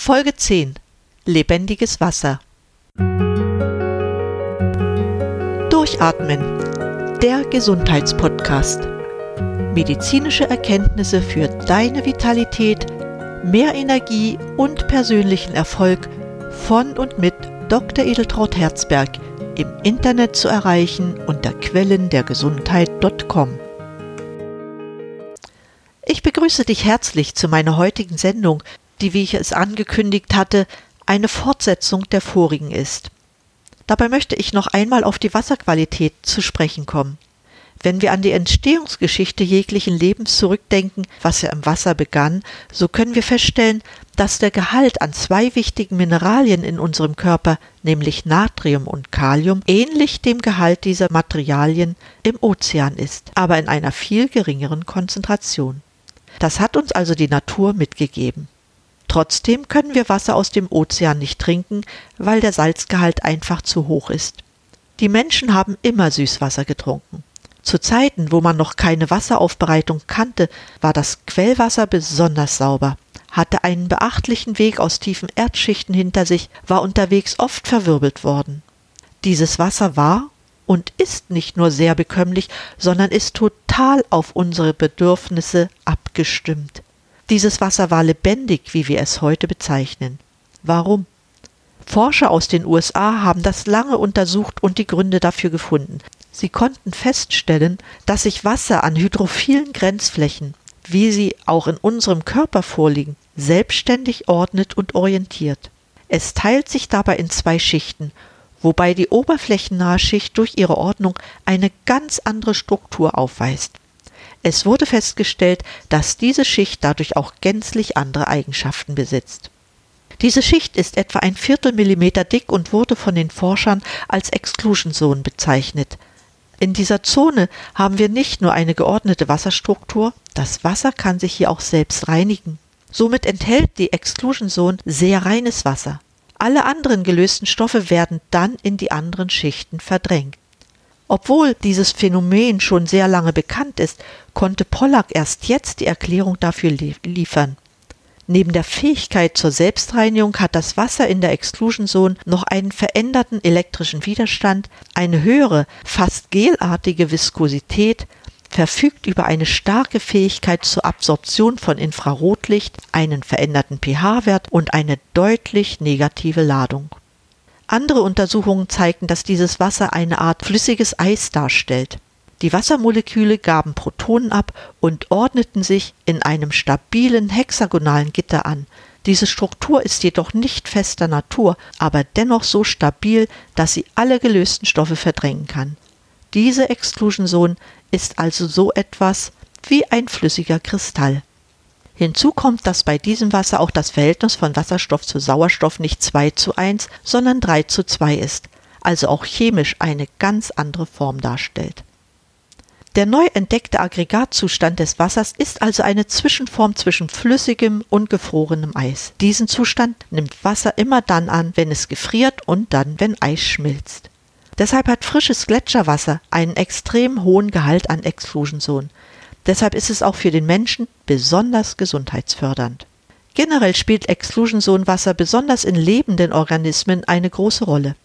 Folge 10 Lebendiges Wasser Durchatmen Der Gesundheitspodcast Medizinische Erkenntnisse für deine Vitalität, mehr Energie und persönlichen Erfolg von und mit Dr. Edeltraut Herzberg im Internet zu erreichen unter quellendergesundheit.com. Ich begrüße dich herzlich zu meiner heutigen Sendung, die, wie ich es angekündigt hatte, eine Fortsetzung der vorigen ist. Dabei möchte ich noch einmal auf die Wasserqualität zu sprechen kommen. Wenn wir an die Entstehungsgeschichte jeglichen Lebens zurückdenken, was ja im Wasser begann, so können wir feststellen, dass der Gehalt an zwei wichtigen Mineralien in unserem Körper, nämlich Natrium und Kalium, ähnlich dem Gehalt dieser Materialien im Ozean ist, aber in einer viel geringeren Konzentration. Das hat uns also die Natur mitgegeben. Trotzdem können wir Wasser aus dem Ozean nicht trinken, weil der Salzgehalt einfach zu hoch ist. Die Menschen haben immer Süßwasser getrunken. Zu Zeiten, wo man noch keine Wasseraufbereitung kannte, war das Quellwasser besonders sauber, hatte einen beachtlichen Weg aus tiefen Erdschichten hinter sich, war unterwegs oft verwirbelt worden. Dieses Wasser war und ist nicht nur sehr bekömmlich, sondern ist total auf unsere Bedürfnisse abgestimmt. Dieses Wasser war lebendig, wie wir es heute bezeichnen. Warum? Forscher aus den USA haben das lange untersucht und die Gründe dafür gefunden. Sie konnten feststellen, dass sich Wasser an hydrophilen Grenzflächen, wie sie auch in unserem Körper vorliegen, selbstständig ordnet und orientiert. Es teilt sich dabei in zwei Schichten, wobei die oberflächennahe Schicht durch ihre Ordnung eine ganz andere Struktur aufweist. Es wurde festgestellt, dass diese Schicht dadurch auch gänzlich andere Eigenschaften besitzt. Diese Schicht ist etwa ein Viertelmillimeter dick und wurde von den Forschern als Exclusion Zone bezeichnet. In dieser Zone haben wir nicht nur eine geordnete Wasserstruktur, das Wasser kann sich hier auch selbst reinigen. Somit enthält die Exclusion Zone sehr reines Wasser. Alle anderen gelösten Stoffe werden dann in die anderen Schichten verdrängt. Obwohl dieses Phänomen schon sehr lange bekannt ist, konnte Pollack erst jetzt die Erklärung dafür liefern. Neben der Fähigkeit zur Selbstreinigung hat das Wasser in der Exclusion Zone noch einen veränderten elektrischen Widerstand, eine höhere, fast gelartige Viskosität, verfügt über eine starke Fähigkeit zur Absorption von Infrarotlicht, einen veränderten pH-Wert und eine deutlich negative Ladung. Andere Untersuchungen zeigten, dass dieses Wasser eine Art flüssiges Eis darstellt. Die Wassermoleküle gaben Protonen ab und ordneten sich in einem stabilen hexagonalen Gitter an. Diese Struktur ist jedoch nicht fester Natur, aber dennoch so stabil, dass sie alle gelösten Stoffe verdrängen kann. Diese Exclusion Zone ist also so etwas wie ein flüssiger Kristall. Hinzu kommt, dass bei diesem Wasser auch das Verhältnis von Wasserstoff zu Sauerstoff nicht 2 zu 1, sondern 3 zu 2 ist, also auch chemisch eine ganz andere Form darstellt. Der neu entdeckte Aggregatzustand des Wassers ist also eine Zwischenform zwischen flüssigem und gefrorenem Eis. Diesen Zustand nimmt Wasser immer dann an, wenn es gefriert und dann, wenn Eis schmilzt. Deshalb hat frisches Gletscherwasser einen extrem hohen Gehalt an Exclusion Deshalb ist es auch für den Menschen besonders gesundheitsfördernd. Generell spielt Exclusion-Zone-Wasser besonders in lebenden Organismen eine große Rolle.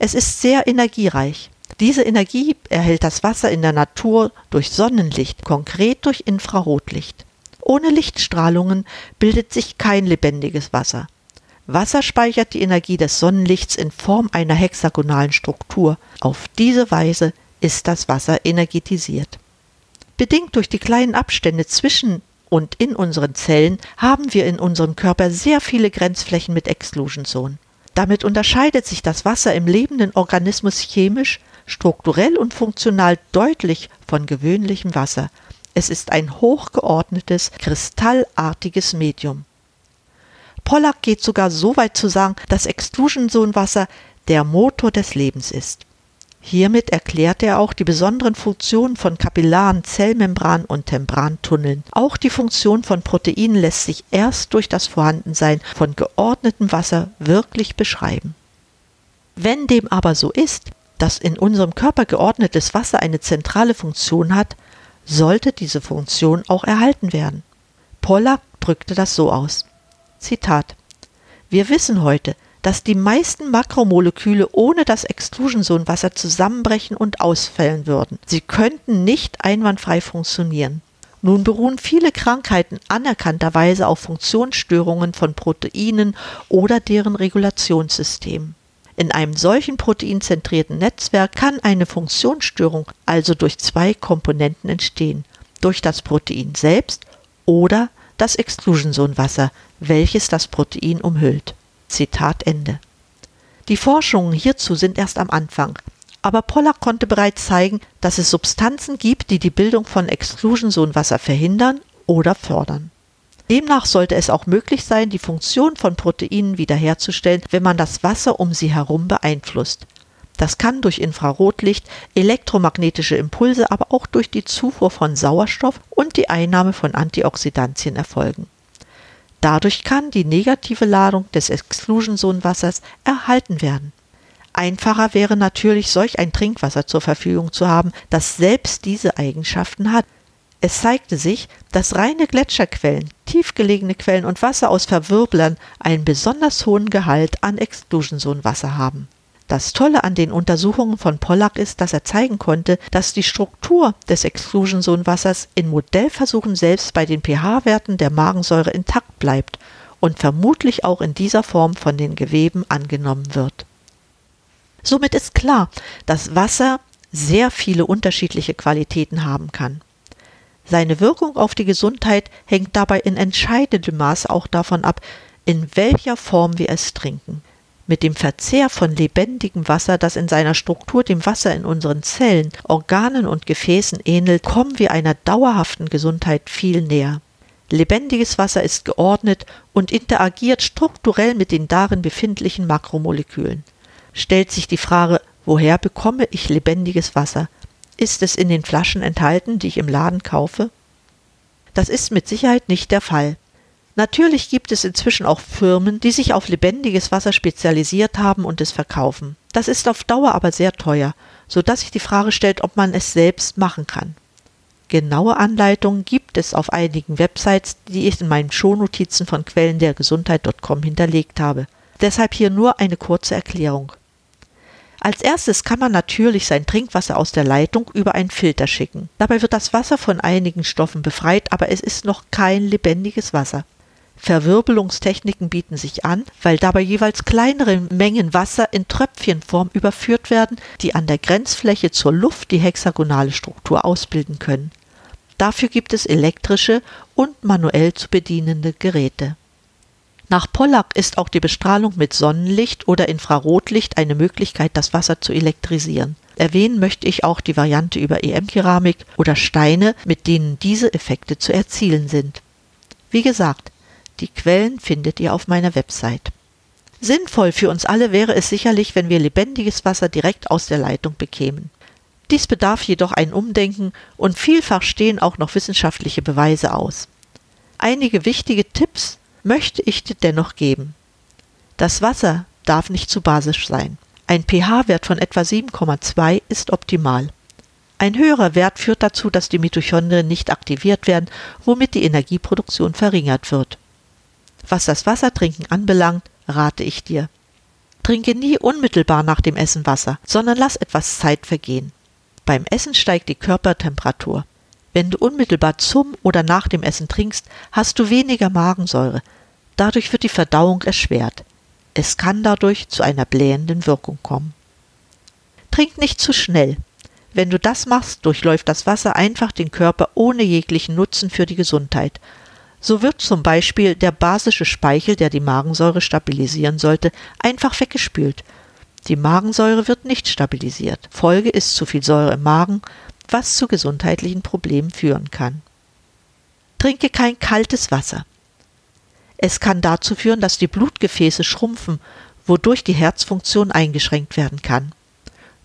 Es ist sehr energiereich. Diese Energie erhält das Wasser in der Natur durch Sonnenlicht, konkret durch Infrarotlicht. Ohne Lichtstrahlungen bildet sich kein lebendiges Wasser. Wasser speichert die Energie des Sonnenlichts in Form einer hexagonalen Struktur. Auf diese Weise ist das Wasser energetisiert. Bedingt durch die kleinen Abstände zwischen und in unseren Zellen haben wir in unserem Körper sehr viele Grenzflächen mit Exclusion Zone. Damit unterscheidet sich das Wasser im lebenden Organismus chemisch, strukturell und funktional deutlich von gewöhnlichem Wasser. Es ist ein hochgeordnetes, kristallartiges Medium. Pollack geht sogar so weit zu sagen, dass Exclusion Zone Wasser der Motor des Lebens ist. Hiermit erklärt er auch die besonderen Funktionen von Kapillaren, Zellmembran und Membrantunneln. Auch die Funktion von Proteinen lässt sich erst durch das Vorhandensein von geordnetem Wasser wirklich beschreiben. Wenn dem aber so ist, dass in unserem Körper geordnetes Wasser eine zentrale Funktion hat, sollte diese Funktion auch erhalten werden. Pollack drückte das so aus. Zitat Wir wissen heute, dass die meisten Makromoleküle ohne das Exclusion-Zone-Wasser zusammenbrechen und ausfällen würden. Sie könnten nicht einwandfrei funktionieren. Nun beruhen viele Krankheiten anerkannterweise auf Funktionsstörungen von Proteinen oder deren Regulationssystem. In einem solchen proteinzentrierten Netzwerk kann eine Funktionsstörung also durch zwei Komponenten entstehen, durch das Protein selbst oder das Exclusion-Zone-Wasser, welches das Protein umhüllt. Zitat Ende. Die Forschungen hierzu sind erst am Anfang, aber Pollack konnte bereits zeigen, dass es Substanzen gibt, die die Bildung von Exclusion-Zone-Wasser verhindern oder fördern. Demnach sollte es auch möglich sein, die Funktion von Proteinen wiederherzustellen, wenn man das Wasser um sie herum beeinflusst. Das kann durch Infrarotlicht, elektromagnetische Impulse, aber auch durch die Zufuhr von Sauerstoff und die Einnahme von Antioxidantien erfolgen. Dadurch kann die negative Ladung des Exclusion-Zone-Wassers erhalten werden. Einfacher wäre natürlich, solch ein Trinkwasser zur Verfügung zu haben, das selbst diese Eigenschaften hat. Es zeigte sich, dass reine Gletscherquellen, tiefgelegene Quellen und Wasser aus Verwirblern einen besonders hohen Gehalt an Exclusion-Zone-Wasser haben. Das Tolle an den Untersuchungen von Pollack ist, dass er zeigen konnte, dass die Struktur des Exclusion-Zone-Wassers in Modellversuchen selbst bei den pH-Werten der Magensäure intakt bleibt und vermutlich auch in dieser Form von den Geweben angenommen wird. Somit ist klar, dass Wasser sehr viele unterschiedliche Qualitäten haben kann. Seine Wirkung auf die Gesundheit hängt dabei in entscheidendem Maße auch davon ab, in welcher Form wir es trinken. Mit dem Verzehr von lebendigem Wasser, das in seiner Struktur dem Wasser in unseren Zellen, Organen und Gefäßen ähnelt, kommen wir einer dauerhaften Gesundheit viel näher. Lebendiges Wasser ist geordnet und interagiert strukturell mit den darin befindlichen Makromolekülen. Stellt sich die Frage, woher bekomme ich lebendiges Wasser? Ist es in den Flaschen enthalten, die ich im Laden kaufe? Das ist mit Sicherheit nicht der Fall. Natürlich gibt es inzwischen auch Firmen, die sich auf lebendiges Wasser spezialisiert haben und es verkaufen. Das ist auf Dauer aber sehr teuer, so dass sich die Frage stellt, ob man es selbst machen kann. Genaue Anleitungen gibt es auf einigen Websites, die ich in meinen Shownotizen von Quellen der Gesundheit.com hinterlegt habe. Deshalb hier nur eine kurze Erklärung. Als erstes kann man natürlich sein Trinkwasser aus der Leitung über einen Filter schicken. Dabei wird das Wasser von einigen Stoffen befreit, aber es ist noch kein lebendiges Wasser. Verwirbelungstechniken bieten sich an, weil dabei jeweils kleinere Mengen Wasser in Tröpfchenform überführt werden, die an der Grenzfläche zur Luft die hexagonale Struktur ausbilden können. Dafür gibt es elektrische und manuell zu bedienende Geräte. Nach Pollack ist auch die Bestrahlung mit Sonnenlicht oder Infrarotlicht eine Möglichkeit, das Wasser zu elektrisieren. Erwähnen möchte ich auch die Variante über EM-Keramik oder Steine, mit denen diese Effekte zu erzielen sind. Wie gesagt, die Quellen findet ihr auf meiner Website. Sinnvoll für uns alle wäre es sicherlich, wenn wir lebendiges Wasser direkt aus der Leitung bekämen. Dies bedarf jedoch ein Umdenken und vielfach stehen auch noch wissenschaftliche Beweise aus. Einige wichtige Tipps möchte ich dir dennoch geben. Das Wasser darf nicht zu basisch sein. Ein pH-Wert von etwa 7,2 ist optimal. Ein höherer Wert führt dazu, dass die Mitochondrien nicht aktiviert werden, womit die Energieproduktion verringert wird. Was das Wassertrinken anbelangt, rate ich dir. Trinke nie unmittelbar nach dem Essen Wasser, sondern lass etwas Zeit vergehen. Beim Essen steigt die Körpertemperatur. Wenn du unmittelbar zum oder nach dem Essen trinkst, hast du weniger Magensäure. Dadurch wird die Verdauung erschwert. Es kann dadurch zu einer blähenden Wirkung kommen. Trink nicht zu schnell. Wenn du das machst, durchläuft das Wasser einfach den Körper ohne jeglichen Nutzen für die Gesundheit so wird zum Beispiel der basische Speichel, der die Magensäure stabilisieren sollte, einfach weggespült. Die Magensäure wird nicht stabilisiert. Folge ist zu viel Säure im Magen, was zu gesundheitlichen Problemen führen kann. Trinke kein kaltes Wasser. Es kann dazu führen, dass die Blutgefäße schrumpfen, wodurch die Herzfunktion eingeschränkt werden kann.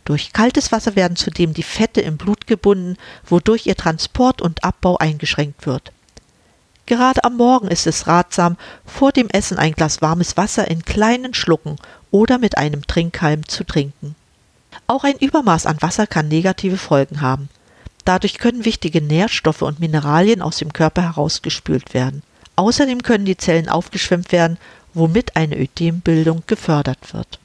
Durch kaltes Wasser werden zudem die Fette im Blut gebunden, wodurch ihr Transport und Abbau eingeschränkt wird. Gerade am Morgen ist es ratsam, vor dem Essen ein Glas warmes Wasser in kleinen Schlucken oder mit einem Trinkhalm zu trinken. Auch ein Übermaß an Wasser kann negative Folgen haben. Dadurch können wichtige Nährstoffe und Mineralien aus dem Körper herausgespült werden. Außerdem können die Zellen aufgeschwemmt werden, womit eine Ödembildung gefördert wird.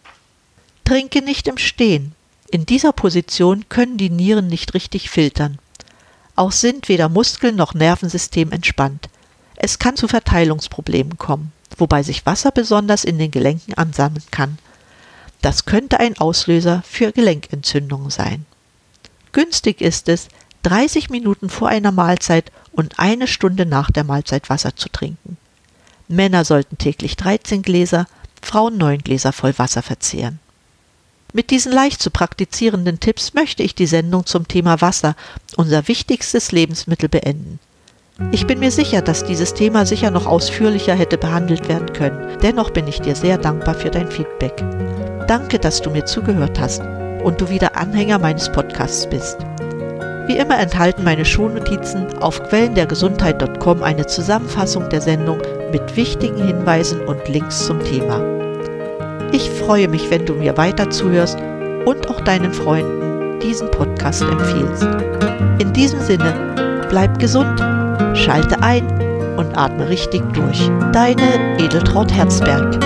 Trinke nicht im Stehen. In dieser Position können die Nieren nicht richtig filtern. Auch sind weder Muskeln noch Nervensystem entspannt. Es kann zu Verteilungsproblemen kommen, wobei sich Wasser besonders in den Gelenken ansammeln kann. Das könnte ein Auslöser für Gelenkentzündungen sein. Günstig ist es, 30 Minuten vor einer Mahlzeit und eine Stunde nach der Mahlzeit Wasser zu trinken. Männer sollten täglich 13 Gläser, Frauen 9 Gläser voll Wasser verzehren. Mit diesen leicht zu praktizierenden Tipps möchte ich die Sendung zum Thema Wasser, unser wichtigstes Lebensmittel, beenden. Ich bin mir sicher, dass dieses Thema sicher noch ausführlicher hätte behandelt werden können. Dennoch bin ich dir sehr dankbar für dein Feedback. Danke, dass du mir zugehört hast und du wieder Anhänger meines Podcasts bist. Wie immer enthalten meine Shownotizen auf quellendergesundheit.com eine Zusammenfassung der Sendung mit wichtigen Hinweisen und Links zum Thema. Ich freue mich, wenn du mir weiter zuhörst und auch deinen Freunden diesen Podcast empfiehlst. In diesem Sinne, bleib gesund, Schalte ein und atme richtig durch. Deine Edeltraut Herzberg.